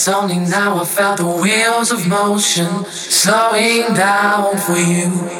It's only now I felt the wheels of motion slowing down for you.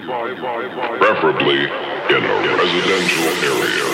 Preferably in a residential area.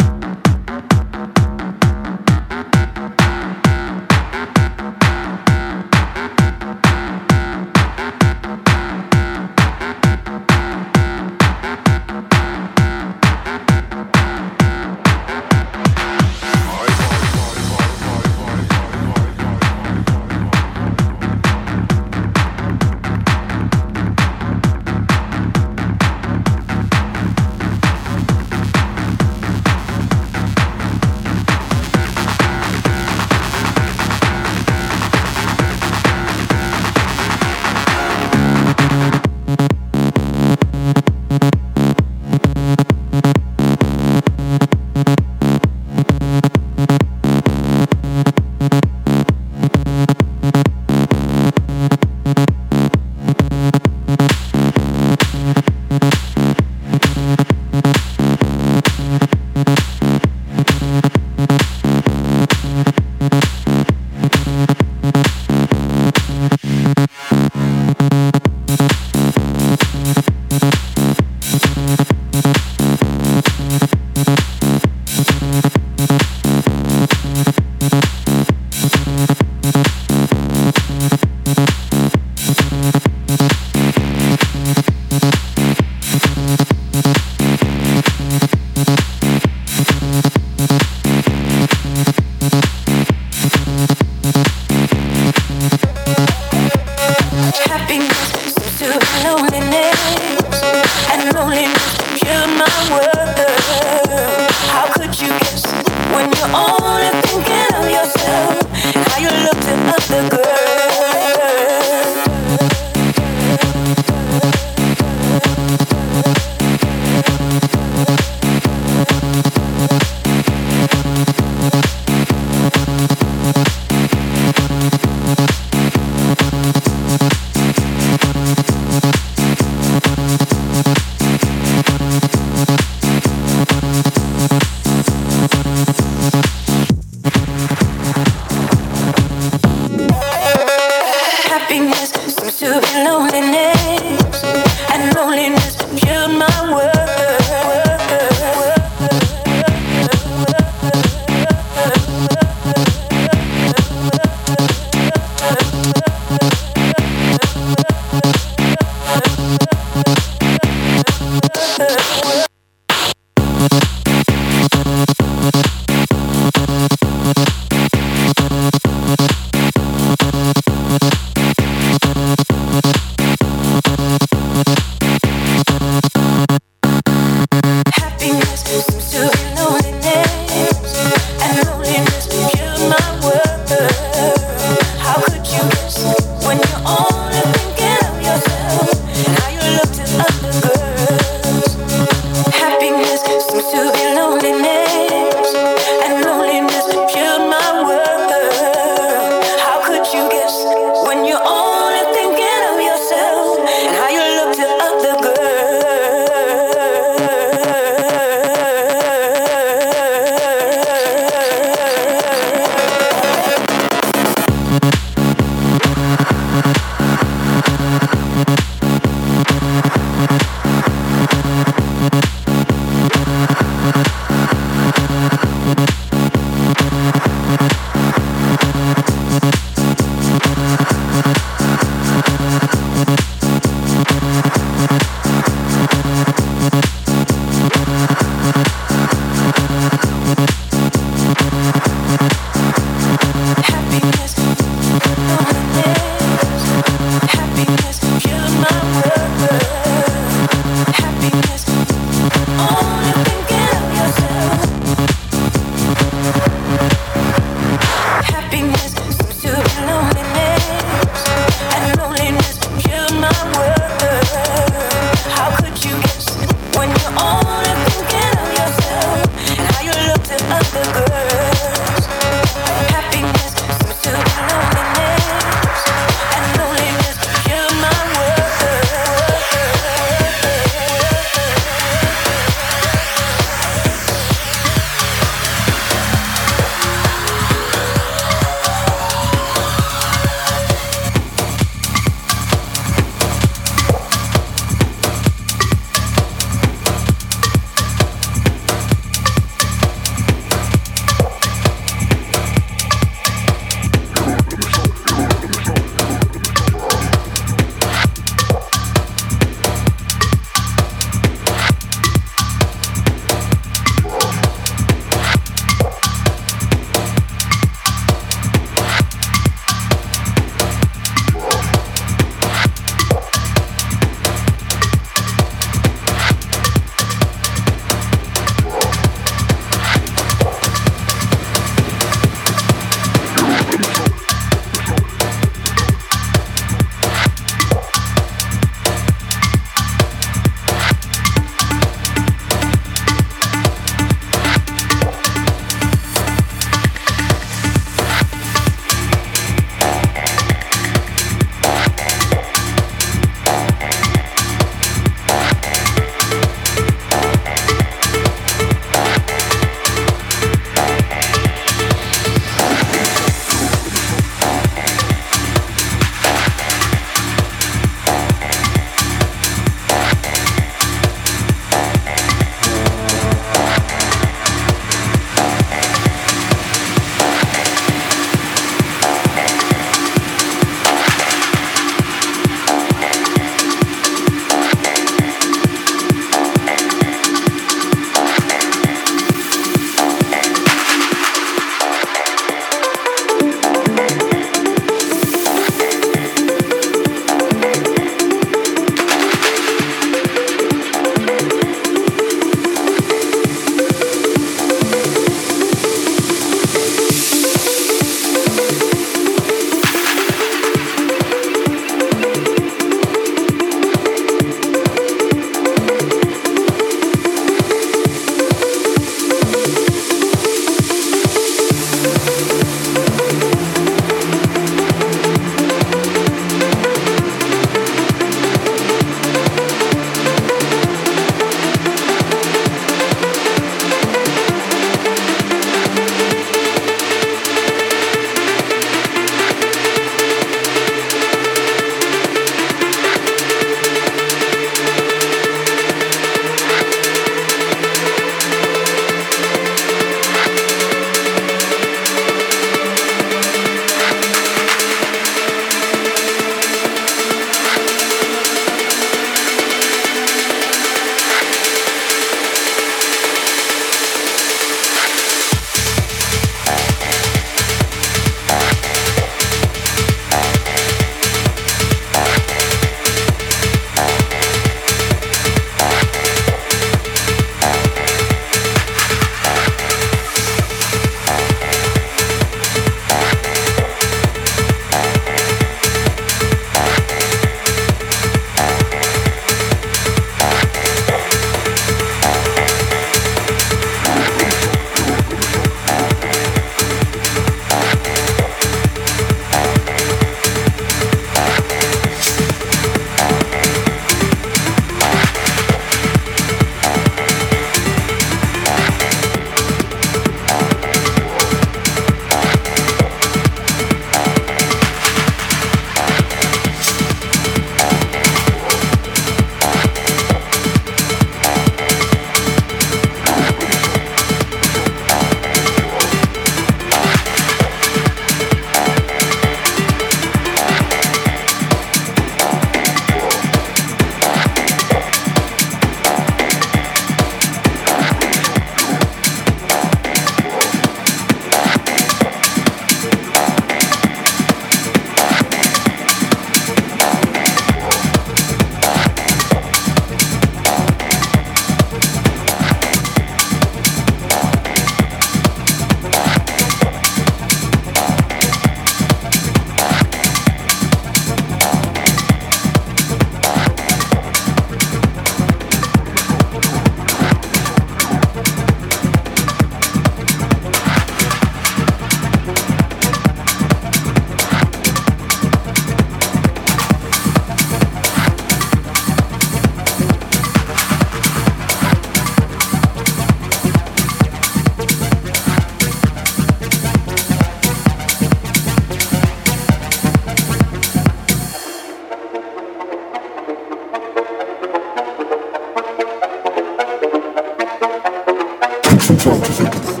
control to think of.